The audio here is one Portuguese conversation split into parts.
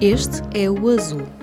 Este é o Azul.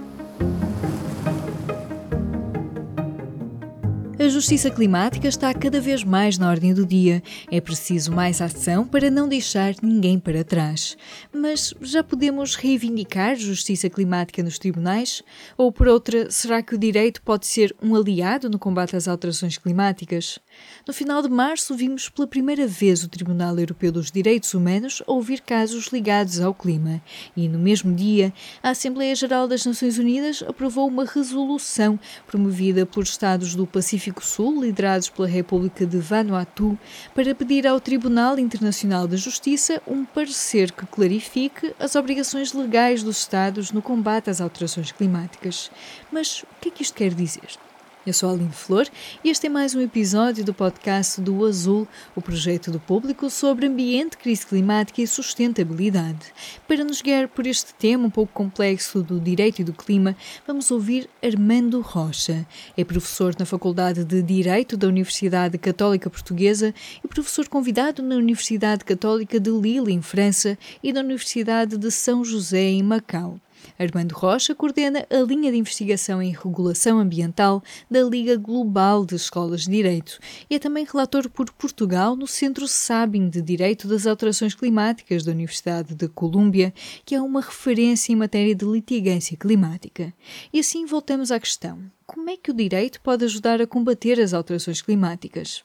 Justiça climática está cada vez mais na ordem do dia. É preciso mais ação para não deixar ninguém para trás. Mas já podemos reivindicar justiça climática nos tribunais? Ou, por outra, será que o direito pode ser um aliado no combate às alterações climáticas? No final de março, vimos pela primeira vez o Tribunal Europeu dos Direitos Humanos ouvir casos ligados ao clima. E no mesmo dia, a Assembleia Geral das Nações Unidas aprovou uma resolução promovida por Estados do Pacífico Sul, liderados pela República de Vanuatu, para pedir ao Tribunal Internacional da Justiça um parecer que clarifique as obrigações legais dos Estados no combate às alterações climáticas. Mas o que é que isto quer dizer? Eu sou a Aline Flor e este é mais um episódio do podcast do Azul, o projeto do público sobre ambiente, crise climática e sustentabilidade. Para nos guiar por este tema um pouco complexo do direito e do clima, vamos ouvir Armando Rocha. É professor na Faculdade de Direito da Universidade Católica Portuguesa e professor convidado na Universidade Católica de Lille, em França, e na Universidade de São José, em Macau. Armando Rocha coordena a linha de investigação em regulação ambiental da Liga Global de Escolas de Direito e é também relator por Portugal no Centro Sabin de Direito das Alterações Climáticas da Universidade de Colômbia, que é uma referência em matéria de litigância climática. E assim voltamos à questão: como é que o direito pode ajudar a combater as alterações climáticas?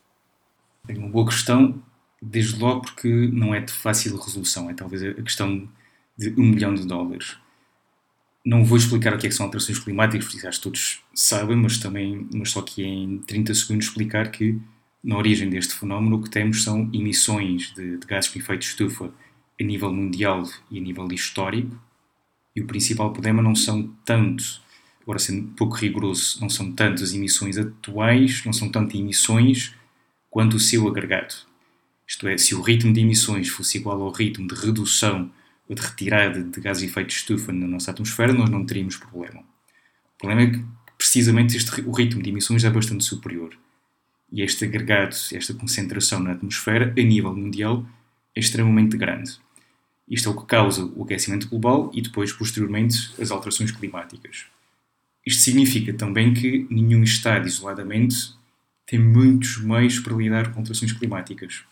É uma boa questão, desde logo porque não é de fácil resolução, é talvez a questão de um milhão de dólares. Não vou explicar o que, é que são alterações climáticas, porque acho que todos sabem, mas também, mas só que em 30 segundos explicar que na origem deste fenómeno o que temos são emissões de, de gases com efeito de estufa a nível mundial e a nível histórico, e o principal problema não são tanto, agora sendo pouco rigoroso, não são tanto as emissões atuais, não são tanto emissões quanto o seu agregado. Isto é, se o ritmo de emissões fosse igual ao ritmo de redução de retirada de gases de efeito de estufa na nossa atmosfera, nós não teríamos problema. O problema é que, precisamente, este, o ritmo de emissões é bastante superior. E este agregado, esta concentração na atmosfera, a nível mundial, é extremamente grande. Isto é o que causa o aquecimento global e depois, posteriormente, as alterações climáticas. Isto significa também que nenhum Estado, isoladamente, tem muitos meios para lidar com alterações climáticas.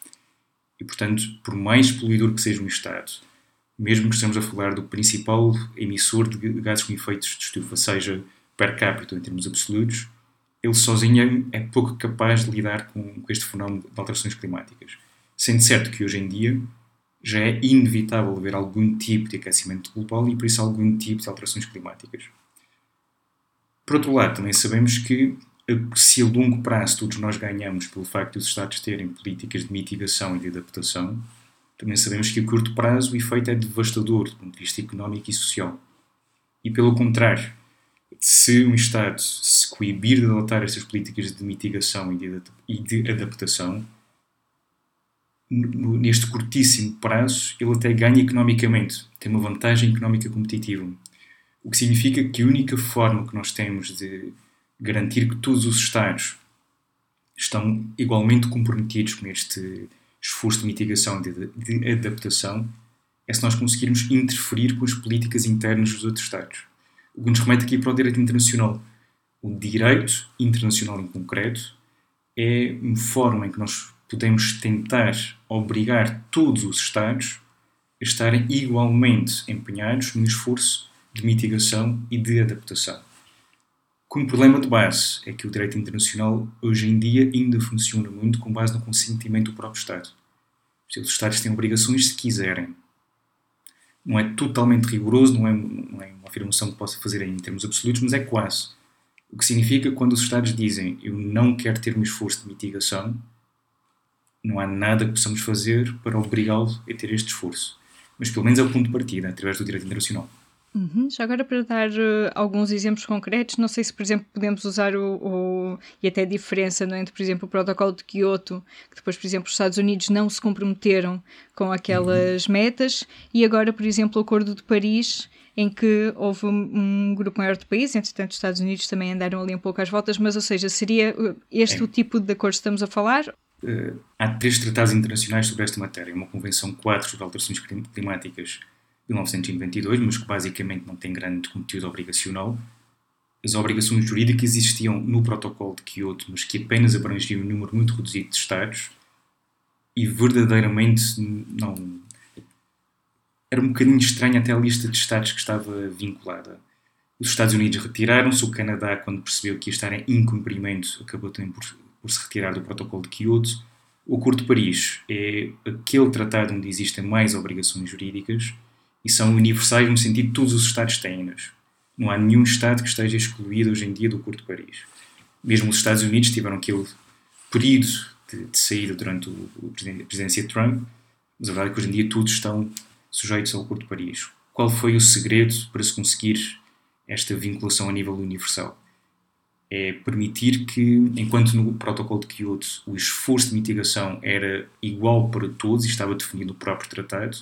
E, portanto, por mais poluidor que seja um Estado, mesmo que estejamos a falar do principal emissor de gases com efeitos de estufa, seja per capita em termos absolutos, ele sozinho é pouco capaz de lidar com, este fenómeno de alterações climáticas. Sendo certo que hoje em dia já é inevitável haver algum tipo de aquecimento global e por isso algum tipo de alterações climáticas. Por outro lado, também sabemos que se a longo prazo todos nós ganhamos pelo facto de os Estados terem políticas de mitigação e de adaptação, também sabemos que a curto prazo o efeito é devastador do ponto de vista económico e social. E pelo contrário, se um Estado se coibir de adotar estas políticas de mitigação e de adaptação, neste curtíssimo prazo, ele até ganha economicamente, tem uma vantagem económica competitiva. O que significa que a única forma que nós temos de garantir que todos os Estados estão igualmente comprometidos com este esforço de mitigação e de, adaptação é se nós conseguirmos interferir com as políticas internas dos outros Estados. O que nos remete aqui para o direito internacional. O direito internacional em concreto é uma forma em que nós podemos tentar obrigar todos os Estados a estarem igualmente empenhados no esforço de mitigação e de adaptação. Com um problema de base é que o direito internacional hoje em dia ainda funciona muito com base no consentimento do próprio Estado. Os Estados têm obrigações se quiserem. Não é totalmente rigoroso, não é, não é uma afirmação que possa fazer em termos absolutos, mas é quase. O que significa que quando os Estados dizem eu não quero ter um esforço de mitigação, não há nada que possamos fazer para obrigá-lo a ter este esforço. Mas pelo menos é o ponto de partida, através do direito internacional. Uhum. Já agora para dar uh, alguns exemplos concretos, não sei se, por exemplo, podemos usar o, o, e até a diferença é, entre, por exemplo, o protocolo de Kyoto, que depois, por exemplo, os Estados Unidos não se comprometeram com aquelas uhum. metas, e agora, por exemplo, o Acordo de Paris, em que houve um, grupo maior de países, entretanto os Estados Unidos também andaram ali um pouco às voltas, mas ou seja, seria uh, este é. o tipo de acordo que estamos a falar? Uh, há três tratados internacionais sobre esta matéria, uma Convenção 4 sobre alterações climáticas 1992, mas que basicamente não tem grande conteúdo obrigacional. As obrigações jurídicas existiam no protocolo de Kyoto, mas que apenas abrangiam um número muito reduzido de Estados e verdadeiramente não. Era um bocadinho estranho até a lista de Estados que estava vinculada. Os Estados Unidos retiraram-se, o Canadá, quando percebeu que ia estar em incumprimento, acabou também por, por se retirar do protocolo de Kyoto. O Acordo de Paris é aquele tratado onde existem mais obrigações jurídicas e são universais no sentido de todos os Estados têm-nas. Não há nenhum Estado que esteja excluído hoje em dia do Acordo de Paris. Mesmo os Estados Unidos tiveram aquele período de, de saída durante o, o a presidência de Trump, mas a verdade é que hoje em dia todos estão sujeitos ao Acordo de Paris. Qual foi o segredo para se conseguir esta vinculação a nível universal? é permitir que, enquanto no protocolo de Kyoto o esforço de mitigação era igual para todos e estava definido no próprio tratado,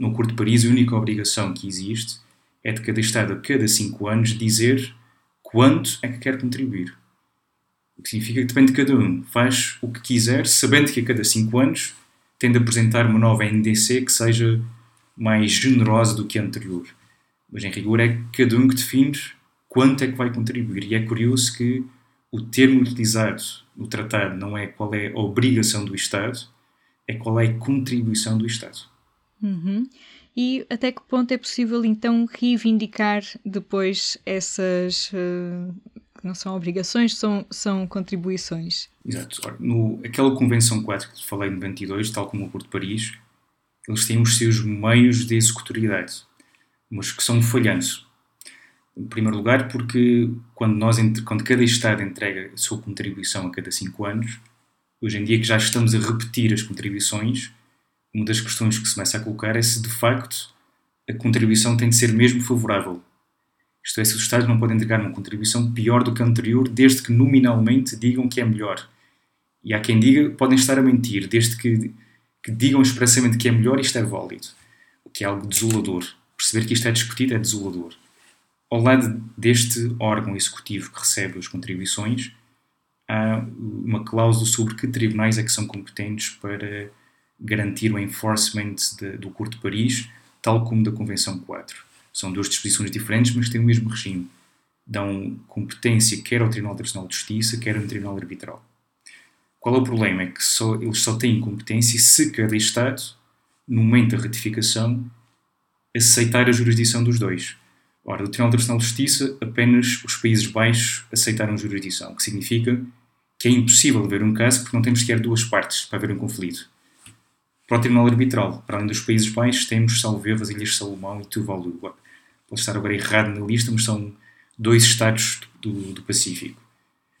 no Acordo de Paris a única obrigação que existe é de cada Estado, a cada cinco anos, dizer quanto é que quer contribuir. O que significa que depende de cada um. Faz o que quiser, sabendo que a cada cinco anos tem de apresentar uma nova NDC que seja mais generosa do que a anterior. Mas, em rigor, é cada um que define quanto é que vai contribuir. E é curioso que o termo utilizado no tratado não é qual é a obrigação do Estado, é qual é a contribuição do Estado. Uhum. E até que ponto é possível então reivindicar depois essas. Uh, não são obrigações, são, são contribuições? Exato. No, aquela Convenção 4 que falei em 92, tal como o Acordo de Paris, eles têm os seus meios de executoriedade, mas que são falhantes. Em primeiro lugar, porque quando, nós, quando cada Estado entrega a sua contribuição a cada cinco anos, hoje em dia que já estamos a repetir as contribuições, uma das questões que se começa a colocar é se de facto a contribuição tem de ser mesmo favorável. Isto é, se os Estados não podem entregar uma contribuição pior do que a anterior, desde que nominalmente digam que é melhor. E há quem diga podem estar a mentir, desde que, que digam expressamente que é melhor, isto é válido. O que é algo desolador. Perceber que isto é discutido é desolador. Ao lado deste órgão executivo que recebe as contribuições, há uma cláusula sobre que tribunais é que são competentes para garantir o enforcement de, do Acordo de Paris, tal como da Convenção 4. São duas disposições diferentes, mas têm o mesmo regime. Dão competência quer ao Tribunal Internacional de Justiça, quer ao Tribunal Arbitral. Qual é o problema? É que só, eles só têm competência se cada Estado, no momento da ratificação, aceitar a jurisdição dos dois. Ora, do Tribunal Internacional de Justiça, apenas os Países Baixos aceitaram jurisdição, o que significa que é impossível haver um caso porque não temos sequer duas partes para haver um conflito. Para o Tribunal Arbitral, para além dos Países Baixos, temos, salvo erro, as Ilhas Salomão e Tuvalu. Pode estar agora errado na lista, mas são dois estados do, do Pacífico.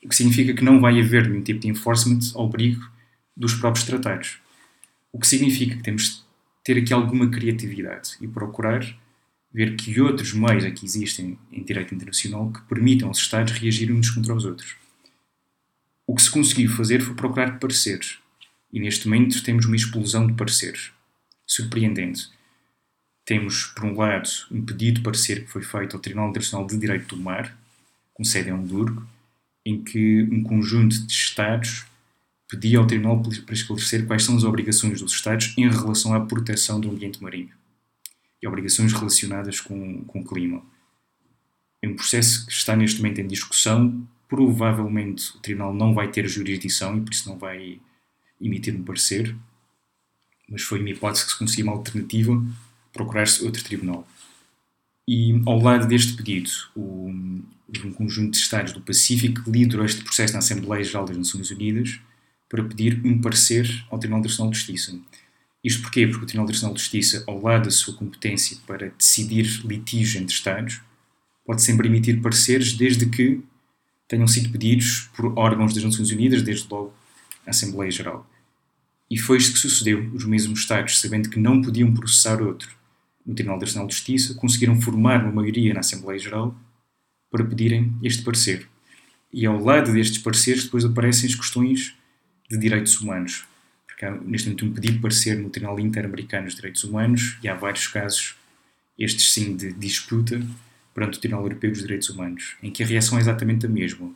O que significa que não vai haver nenhum tipo de enforcement ao abrigo dos próprios tratados. O que significa que temos de ter aqui alguma criatividade e procurar ver que outros meios aqui existem em direito internacional que permitam aos Estados reagirem uns contra os outros. O que se conseguiu fazer foi procurar pareceres. E neste momento temos uma explosão de pareceres. Surpreendente. Temos, por um lado, um pedido de parecer que foi feito ao Tribunal Internacional de Direito do Mar, com sede em Hamburgo, em que um conjunto de Estados pedia ao Tribunal para esclarecer quais são as obrigações dos Estados em relação à proteção do ambiente marinho e obrigações relacionadas com, com o clima. É um processo que está neste momento em discussão. Provavelmente o Tribunal não vai ter jurisdição e por isso não vai emitir um parecer, mas foi uma hipótese que se conseguia uma alternativa procurar-se outro tribunal. E ao lado deste pedido, um conjunto de Estados do Pacífico liderou este processo na Assembleia Geral das Nações Unidas para pedir um parecer ao Tribunal Internacional de Justiça. Isto porquê? Porque o Tribunal Internacional de Justiça, ao lado da sua competência para decidir litígios entre Estados, pode sempre emitir pareceres desde que tenham sido pedidos por órgãos das Nações Unidas, desde logo a Assembleia Geral. E foi isto que sucedeu. Os mesmos Estados, sabendo que não podiam processar outro no Tribunal Internacional de Justiça, conseguiram formar uma maioria na Assembleia Geral para pedirem este parecer. E ao lado destes pareceres depois aparecem as questões de direitos humanos que há neste momento um pedido de parecer no Tribunal Interamericano dos Direitos Humanos e há vários casos, estes sim, de disputa perante o Tribunal Europeu dos Direitos Humanos, em que a reação é exatamente a mesma.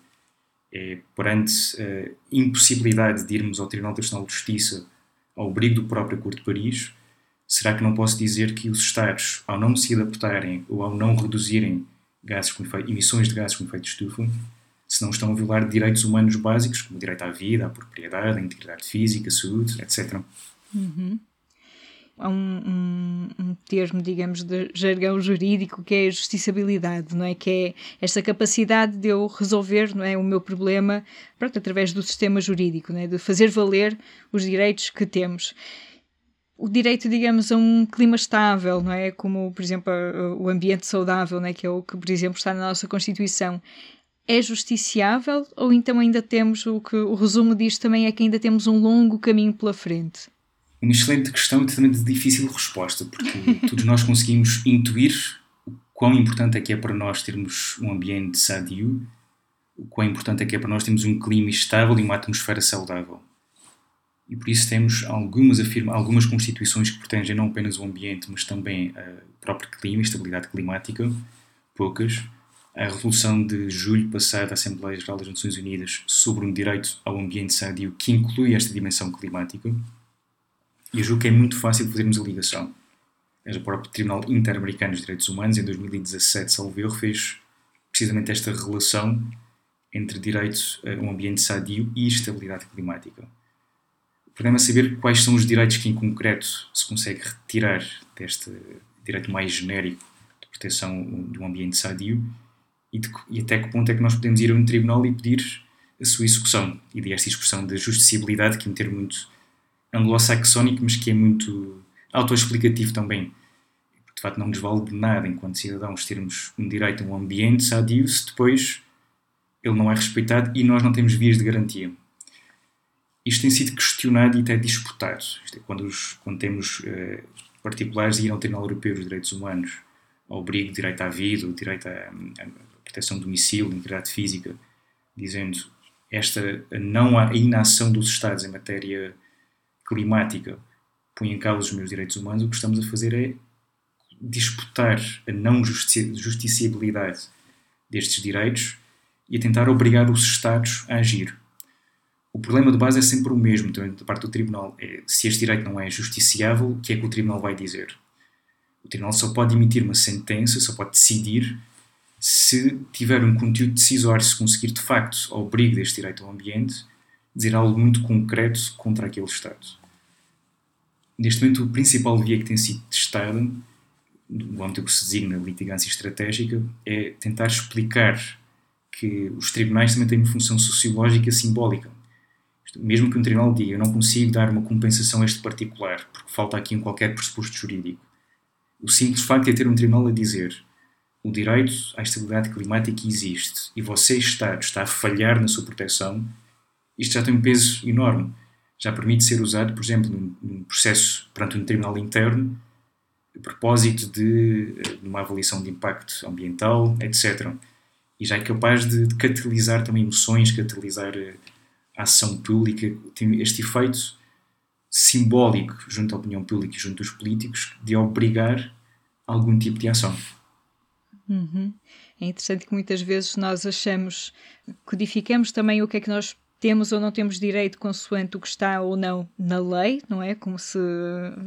É, perante a impossibilidade de irmos ao Tribunal Internacional de Justiça ao abrigo do próprio Acordo de Paris, será que não posso dizer que os Estados, ao não se adaptarem ou ao não reduzirem gases com efeito, emissões de gases com efeito de estufa, se não estão a violar direitos humanos básicos, como o direito à vida, à propriedade, à integridade física, saúde, etc. Uhum. Há um, um, um, termo, digamos, de jargão jurídico que é a justiciabilidade, não é? Que é esta capacidade de eu resolver não é, o meu problema pronto, através do sistema jurídico, não é? de fazer valer os direitos que temos o direito, digamos, a um clima estável, não é? Como, por exemplo, o ambiente saudável, não é? que é o que, por exemplo, está na nossa Constituição. É justiciável ou então ainda temos o que o resumo disto também é que ainda temos um longo caminho pela frente? Uma excelente questão e também de difícil resposta, porque todos nós conseguimos intuir o quão importante é que é para nós termos um ambiente sadio, o quão importante é que é para nós termos um clima estável e uma atmosfera saudável e por isso temos algumas, afirma, algumas constituições que protegem não apenas o ambiente, mas também o próprio clima e estabilidade climática, poucas. A resolução de julho passado da Assembleia Geral das Nações Unidas sobre um direito ao ambiente sadio que inclui esta dimensão climática. E eu julgo que é muito fácil fazermos a ligação. O próprio Tribunal Interamericano dos Direitos Humanos, em 2017, salvo erro, fez precisamente esta relação entre direito a um ambiente sadio e estabilidade climática problema é saber quais são os direitos que, em concreto, se consegue retirar deste direito mais genérico de proteção do ambiente sadio e, de, e, até que ponto é que nós podemos ir a um tribunal e pedir a sua execução. E de esta expressão de justiciabilidade, que é um termo muito anglo-saxónico, mas que é muito autoexplicativo também. De facto, não nos vale de nada, enquanto cidadãos, termos um direito a um ambiente sadio se depois ele não é respeitado e nós não temos vias de garantia isto tem sido questionado e até disputado. Isto é, quando, os, quando temos uh, particulares ir ao Tribunal Europeu dos Direitos Humanos, ao abrigo direito à vida, o direito à, à proteção do domicílio, integridade física, dizendo esta não a inação dos Estados em matéria climática põe em causa os meus direitos humanos, o que estamos a fazer é disputar a não justiciabilidade destes direitos e a tentar obrigar os Estados a agir o problema de base é sempre o mesmo também da parte do Tribunal. É, se este direito não é justiciável, o que é que o Tribunal vai dizer? O Tribunal só pode emitir uma sentença, só pode decidir se tiver um conteúdo decisório, se conseguir de facto, ao abrigo deste direito ao ambiente, dizer algo muito concreto contra aquele Estado. Neste momento, o principal via que tem sido testado, no âmbito que se designa litigância estratégica, é tentar explicar que os tribunais também têm uma função sociológica simbólica mesmo que um tribunal diga eu não consigo dar uma compensação a este particular, porque falta aqui um qualquer pressuposto jurídico, o simples facto de ter um tribunal a dizer o direito à estabilidade climática existe e você, Estado, está a falhar na sua proteção, isto já tem um peso enorme. Já permite ser usado, por exemplo, num, processo perante um tribunal interno, a propósito de, de uma avaliação de impacto ambiental, etc. E já é capaz de, de catalisar também emoções, catalisar eh, a ação pública tem este efeito simbólico junto à opinião pública e junto aos políticos de obrigar algum tipo de ação. Uhum. É interessante que muitas vezes nós achamos, codificamos também o que é que nós temos ou não temos direito consoante o que está ou não na lei, não é? Como se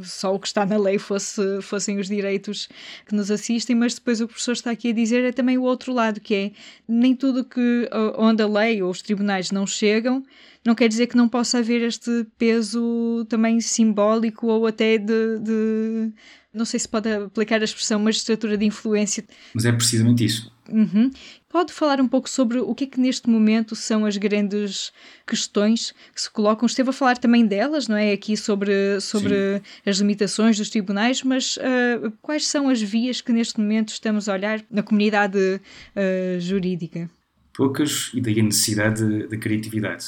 só o que está na lei fosse, fossem os direitos que nos assistem, mas depois o professor está aqui a dizer é também o outro lado, que é nem tudo que onde a lei ou os tribunais não chegam, não quer dizer que não possa haver este peso também simbólico ou até de, de não sei se pode aplicar a expressão magistratura de influência. Mas é precisamente isso. Uhum. Pode falar um pouco sobre o que é que neste momento são as grandes questões que se colocam? Esteve a falar também delas, não é? Aqui sobre, sobre as limitações dos tribunais, mas uh, quais são as vias que neste momento estamos a olhar na comunidade uh, jurídica? Poucas, e daí a necessidade de, criatividade,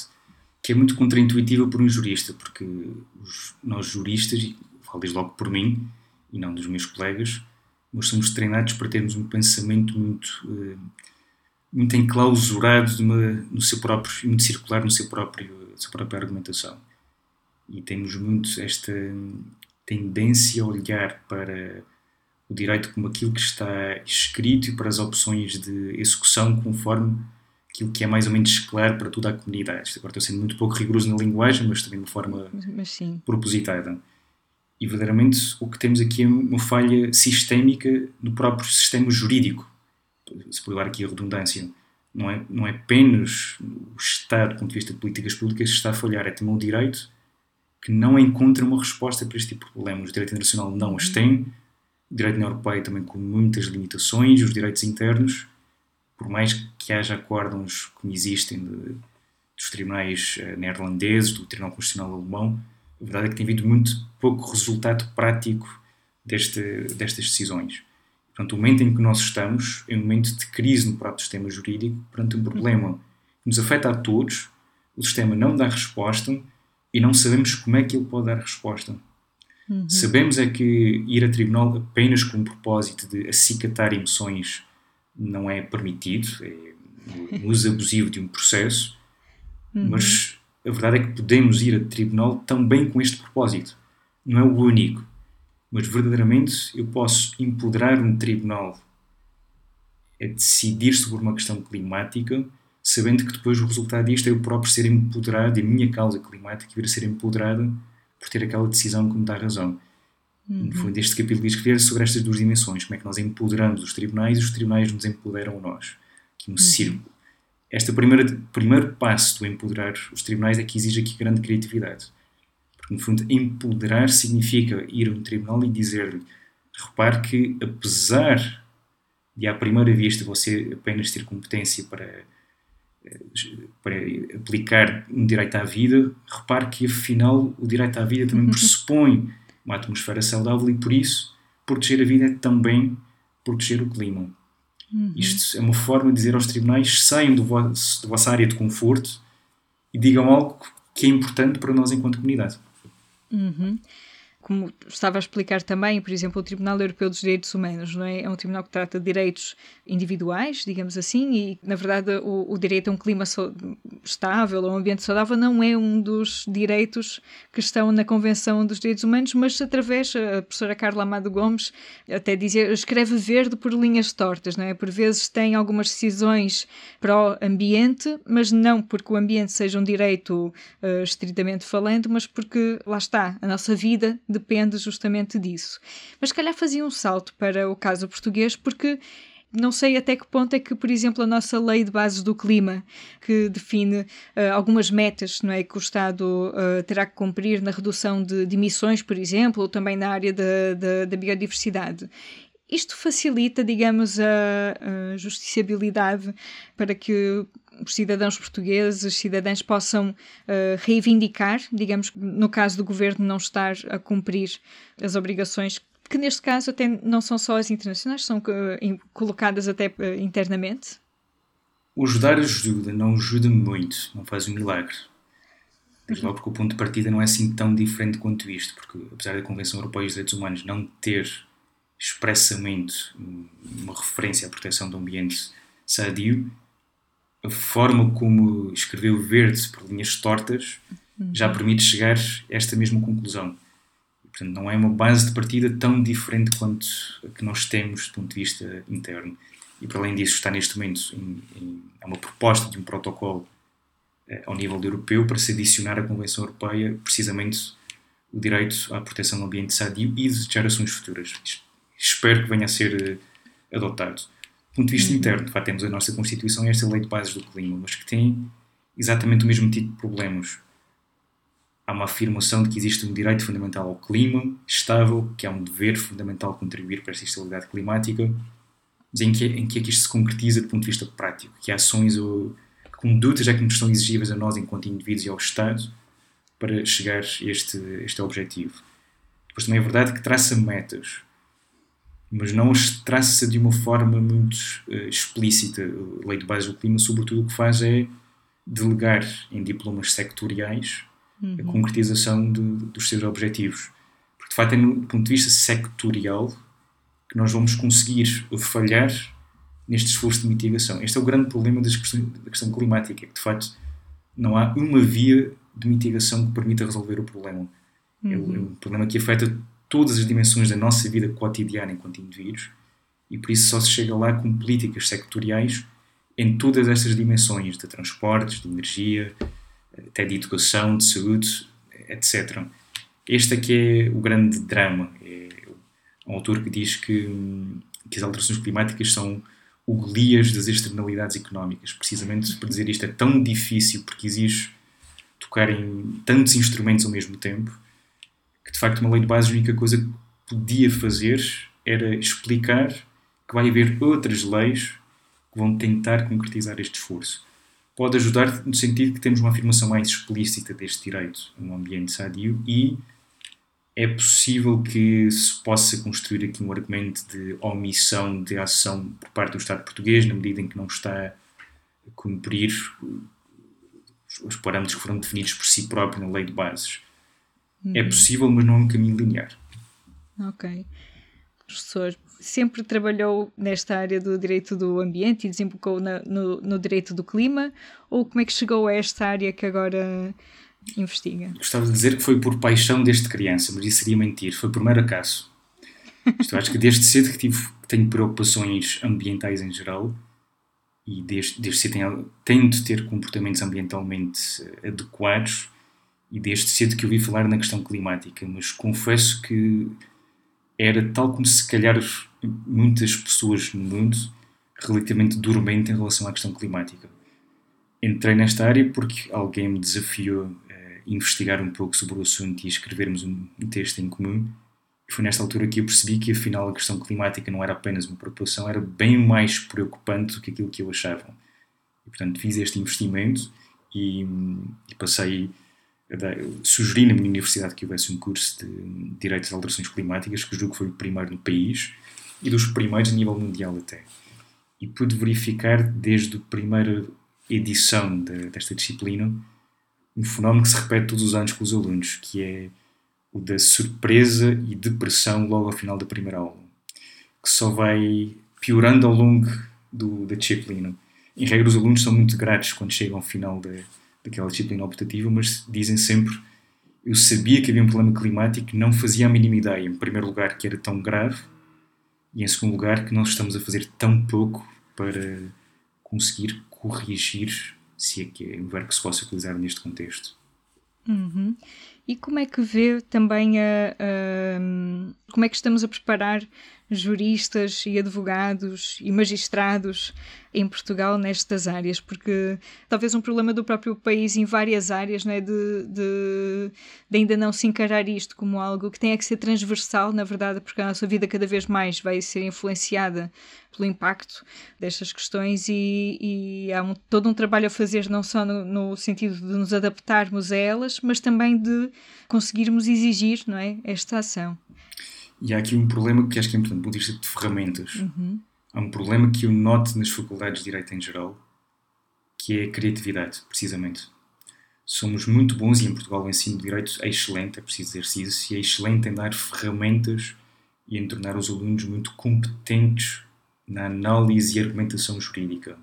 que é muito contraintuitiva por um jurista, porque os, nós juristas, e falo logo por mim e não dos meus colegas, nós somos treinados para termos um pensamento muito, uh, muito enclausurado numa, no seu próprio, muito circular no seu próprio, sua própria argumentação. E temos muito esta tendência a olhar para o direito como aquilo que está escrito e para as opções de execução conforme aquilo que é mais ou menos claro para toda a comunidade. Agora estou sendo muito pouco rigoroso na linguagem, mas também de uma forma propositada. E verdadeiramente o que temos aqui é uma falha sistémica no próprio sistema jurídico, se por levar aqui a redundância. Não é, não é apenas o Estado, do ponto de vista de políticas públicas, que está a falhar, é também o direito que não encontra uma resposta para este tipo de problemas. O direito internacional não as tem, o direito na Europeia também com muitas limitações, os direitos internos, por mais que haja acórdãos como existem de, dos tribunais uh, neerlandeses, do Tribunal Constitucional Alemão, a verdade é que tem havido muito pouco resultado prático deste, destas decisões. Portanto, o momento em que nós estamos é um momento de crise no próprio sistema jurídico, perante um problema que nos afeta a todos, o sistema não dá resposta e não sabemos como é que ele pode dar resposta. Uhum. Sabemos é que ir a tribunal apenas com o propósito de acicatar emoções não é permitido, é um uso abusivo de um processo, uhum. mas a verdade é que podemos ir a tribunal também com este propósito. Não é o único, mas verdadeiramente eu posso empoderar um tribunal a decidir sobre uma questão climática, sabendo que depois o resultado disto é eu próprio ser empoderado e a minha causa climática vir a ser empoderada por ter aquela decisão que me dá razão. Uhum. No fundo, este capítulo diz que sobre estas duas dimensões, como é que nós empoderamos os tribunais e os tribunais nos empoderam a nós. Aqui um uhum. círculo este primeiro, primeiro passo do empoderar os tribunais é que exige aqui grande criatividade. Porque, no fundo, empoderar significa ir a um tribunal e dizer-lhe: repare que, apesar de à primeira vista você apenas ter competência para, para aplicar um direito à vida, repare que, afinal, o direito à vida também pressupõe uma atmosfera saudável e, por isso, proteger a vida é também proteger o clima. Uhum. Isto é uma forma de dizer aos tribunais: saiam do vosso, da vossa área de conforto e digam algo que é importante para nós enquanto comunidade. Uhum como estava a explicar também, por exemplo, o Tribunal Europeu dos Direitos Humanos, não é? É um tribunal que trata de direitos individuais, digamos assim, e na verdade o, o direito a um clima so estável, a um ambiente saudável, não é um dos direitos que estão na Convenção dos Direitos Humanos, mas através, a professora Carla Amado Gomes até dizia, escreve verde por linhas tortas, não é? Por vezes tem algumas decisões pró-ambiente, mas não porque o ambiente seja um direito uh, estritamente falando, mas porque lá está, a nossa vida depende justamente disso. Mas se calhar fazia um salto para o caso português, porque não sei até que ponto é que, por exemplo, a nossa lei de bases do clima, que define uh, algumas metas não é, que o Estado uh, terá que cumprir na redução de, de, emissões, por exemplo, ou também na área da, da, da biodiversidade. Isto facilita, digamos, a, a justiciabilidade para que os cidadãos portugueses, cidadãos possam uh, reivindicar, digamos, no caso do governo não estar a cumprir as obrigações que neste caso até não são só as internacionais, são uh, colocadas até uh, internamente? O ajudar ajuda, não ajuda muito, não faz um milagre. Desde logo porque o ponto de partida não é assim tão diferente quanto isto, porque apesar da Convenção Europeia dos Direitos Humanos não ter expressamente uma referência à proteção do ambiente sadio, a forma como escreveu Verde por linhas tortas uhum. já permite chegar a esta mesma conclusão. Portanto, não é uma base de partida tão diferente quanto a que nós temos do ponto de vista interno. E, para além disso, está neste momento em, em, é uma proposta de um protocolo eh, ao nível europeu para se adicionar à Convenção Europeia precisamente o direito à proteção do ambiente sadio e de gerações futuras. Espero que venha a ser eh, adotado do ponto de vista uhum. interno, de facto, temos a nossa Constituição e esta lei de bases do clima, mas que tem exatamente o mesmo tipo de problemas. Há uma afirmação de que existe um direito fundamental ao clima estável, que há um dever fundamental contribuir para esta estabilidade climática, mas em que, em que é que isto se concretiza do ponto de vista prático? Que ações ou condutas é que nos são exigíveis a nós, enquanto indivíduos e ao Estado, para chegar a este, este objetivo? Depois também é verdade que traça metas mas não as traça de uma forma muito uh, explícita. A Lei de Base do Clima, sobretudo, o que faz é delegar em diplomas sectoriais. A concretização de, dos seus objetivos. Porque, de facto, é no ponto de vista sectorial que nós vamos conseguir falhar neste esforço de mitigação. Este é o grande problema questões, da questão climática, que, de facto, não há uma via de mitigação que permita resolver o problema. Uhum. É, é um problema que afeta todas as dimensões da nossa vida cotidiana enquanto indivíduos e por isso só se chega lá com políticas sectoriais em todas estas dimensões de transportes, de energia, até de educação, de saúde, etc. Este que é o grande drama. É um autor que diz que, que as alterações climáticas são o Golias das externalidades económicas. Precisamente para dizer isto é tão difícil porque exige tocar em tantos instrumentos ao mesmo tempo que de facto uma lei de base a única coisa que podia fazer era explicar que vai haver outras leis que vão tentar concretizar este esforço. Pode ajudar no sentido que temos uma afirmação mais explícita deste direito a um ambiente sadio e é possível que se possa construir aqui um argumento de omissão de ação por parte do Estado português, na medida em que não está a cumprir os parâmetros que foram definidos por si próprio na lei de bases. Uhum. É possível, mas não é um caminho linear. Ok. Professor, sempre trabalhou nesta área do direito do ambiente e desembocou na, no, no direito do clima? Ou como é que chegou a esta área que agora investiga? Gostava de dizer que foi por paixão desde criança, mas isso seria mentir. Foi por mero acaso. Isto, acho que desde cedo que, tive, que tenho preocupações ambientais em geral e desde, desde cedo tenho, tento ter comportamentos ambientalmente adequados e desde cedo que ouvi falar na questão climática, mas confesso que era tal como se calhar muitas pessoas no mundo relativamente dormente em relação à questão climática. Entrei nesta área porque alguém me desafiou a investigar um pouco sobre o assunto e escrevermos um texto em comum. E foi nesta altura que eu percebi que afinal a questão climática não era apenas uma preocupação, era bem mais preocupante do que aquilo que eu achava. E portanto fiz este investimento e, e passei sugeri na minha universidade que houvesse um curso de Direitos de Alterações Climáticas, que julgo que foi o primeiro no país e dos primeiros a nível mundial até. E pude verificar desde a primeira edição de, desta disciplina um fenómeno que se repete todos os anos com os alunos, que é o da surpresa e depressão logo ao final da primeira aula, que só vai piorando ao longo do, da disciplina. Em regra, os alunos são muito gratos quando chegam ao final da daquela disciplina optativa, mas dizem sempre eu sabia que havia um problema climático, não fazia a mínima ideia, em primeiro lugar, que era tão grave, e em segundo lugar, que nós estamos a fazer tão pouco para conseguir corrigir, se é que é um verbo que se possa utilizar neste contexto. Uhum. E como é que vê também a, a, como é que estamos a preparar juristas e advogados e magistrados em Portugal nestas áreas, porque talvez um problema do próprio país em várias áreas não é? de, de, de ainda não se encarar isto como algo que tenha que ser transversal, na verdade, porque a nossa vida cada vez mais vai ser influenciada pelo impacto destas questões e, e há um, todo um trabalho a fazer não só no, no, sentido de nos adaptarmos a elas, mas também de conseguirmos exigir não é, esta ação. E há aqui um problema que acho que é importante, do ponto de vista de ferramentas. Uhum. Há um problema que eu noto nas faculdades de Direito em geral, que é a criatividade, precisamente. Somos muito bons, e em Portugal o ensino de Direito é excelente, é preciso dizer isso, e é excelente em dar ferramentas e em tornar os alunos muito competentes na análise e argumentação jurídica.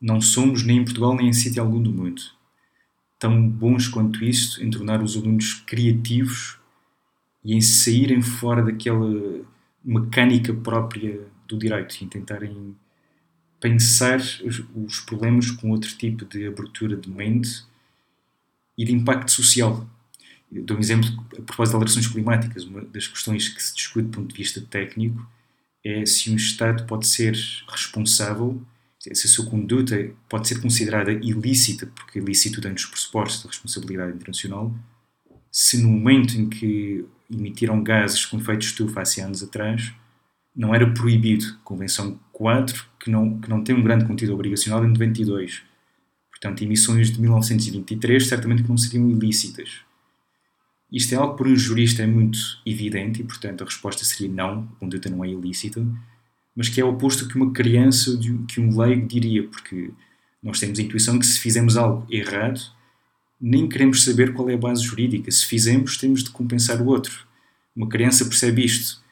Não somos, nem em Portugal, nem em sítio algum do mundo, tão bons quanto isso em tornar os alunos criativos e em saírem fora daquela mecânica própria do direito e em tentarem pensar os, os, problemas com outro tipo de abertura de mente e de impacto social. Eu dou um exemplo a propósito de alterações climáticas. Uma das questões que se discute do ponto de vista técnico é se um Estado pode ser responsável, se a sua conduta pode ser considerada ilícita, porque ilícito dentro dos pressupostos da responsabilidade internacional, se no momento em que emitiram gases com efeito de estufa há anos atrás, não era proibido. Convenção 4, que não, que não tem um grande conteúdo obrigacional, em 92. Portanto, emissões de 1923 certamente que não seriam ilícitas. Isto é algo que para um jurista é muito evidente e, portanto, a resposta seria não, a conduta não é ilícita, mas que é oposto que uma criança, que um leigo diria, porque nós temos a intuição que se fizemos algo errado, nem queremos saber qual é a base jurídica. Se fizemos, temos de compensar o outro. Uma criança percebe isto.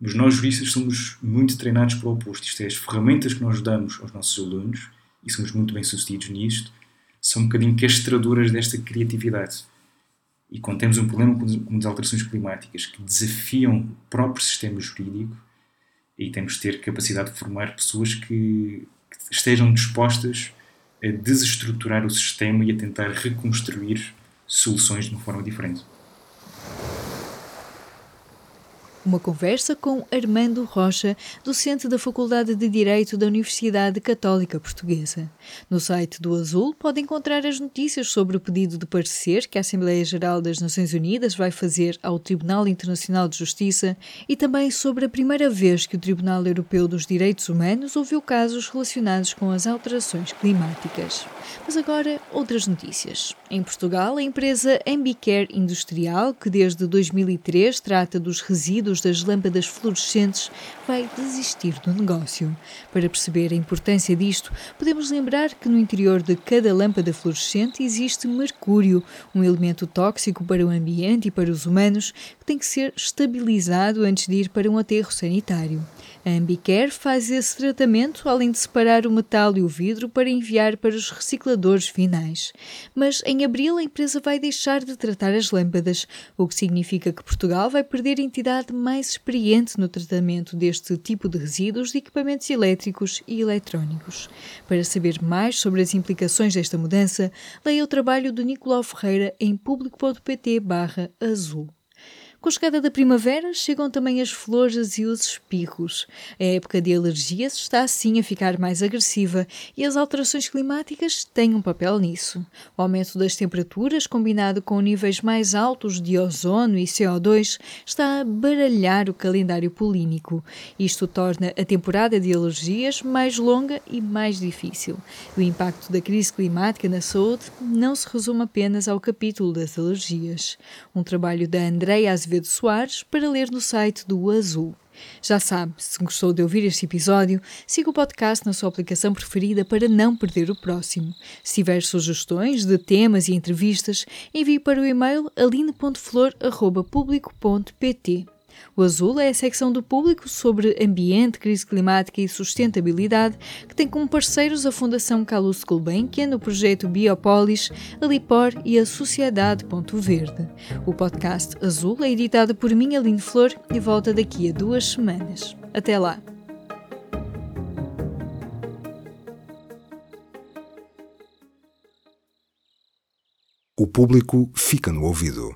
Mas nós, juristas, somos muito treinados para o oposto. Isto é, as ferramentas que nós damos aos nossos alunos, e somos muito bem sucedidos nisto, são um bocadinho castradoras desta criatividade. E quando temos um problema com as alterações climáticas que desafiam o próprio sistema jurídico, aí temos de ter capacidade de formar pessoas que, que estejam dispostas a desestruturar o sistema e a tentar reconstruir soluções de uma forma diferente. Uma conversa com Armando Rocha, docente da Faculdade de Direito da Universidade Católica Portuguesa. No site do Azul pode encontrar as notícias sobre o pedido de parecer que a Assembleia Geral das Nações Unidas vai fazer ao Tribunal Internacional de Justiça e também sobre a primeira vez que o Tribunal Europeu dos Direitos Humanos ouviu casos relacionados com as alterações climáticas. Mas agora, outras notícias. Em Portugal, a empresa Ambicare Industrial, que desde 2003 trata dos resíduos das lâmpadas fluorescentes vai desistir do negócio. Para perceber a importância disto, podemos lembrar que no interior de cada lâmpada fluorescente existe mercúrio, um elemento tóxico para o ambiente e para os humanos que tem que ser estabilizado antes de ir para um aterro sanitário. A Ambicare faz esse tratamento, além de separar o metal e o vidro para enviar para os recicladores finais. Mas em abril a empresa vai deixar de tratar as lâmpadas, o que significa que Portugal vai perder a entidade mais experiente no tratamento deste tipo de resíduos de equipamentos elétricos e eletrónicos. Para saber mais sobre as implicações desta mudança, leia o trabalho de Nicolau Ferreira em público.pt/azul. Com a chegada da primavera, chegam também as flores e os espirros. A época de alergias está assim a ficar mais agressiva e as alterações climáticas têm um papel nisso. O aumento das temperaturas, combinado com níveis mais altos de ozono e CO2, está a baralhar o calendário polínico. Isto torna a temporada de alergias mais longa e mais difícil. O impacto da crise climática na saúde não se resume apenas ao capítulo das alergias. Um trabalho da Andréa Azevedo Azevedo Soares para ler no site do Azul. Já sabe, se gostou de ouvir este episódio, siga o podcast na sua aplicação preferida para não perder o próximo. Se tiver sugestões de temas e entrevistas, envie para o e-mail aline.flor.público.pt. O azul é a secção do público sobre ambiente, crise climática e sustentabilidade, que tem como parceiros a Fundação Calouste Gulbenkian, o projeto Biopolis, a Lipor e a Sociedade Ponto Verde. O podcast Azul é editado por mim, Aline Flor, e volta daqui a duas semanas. Até lá! O público fica no ouvido.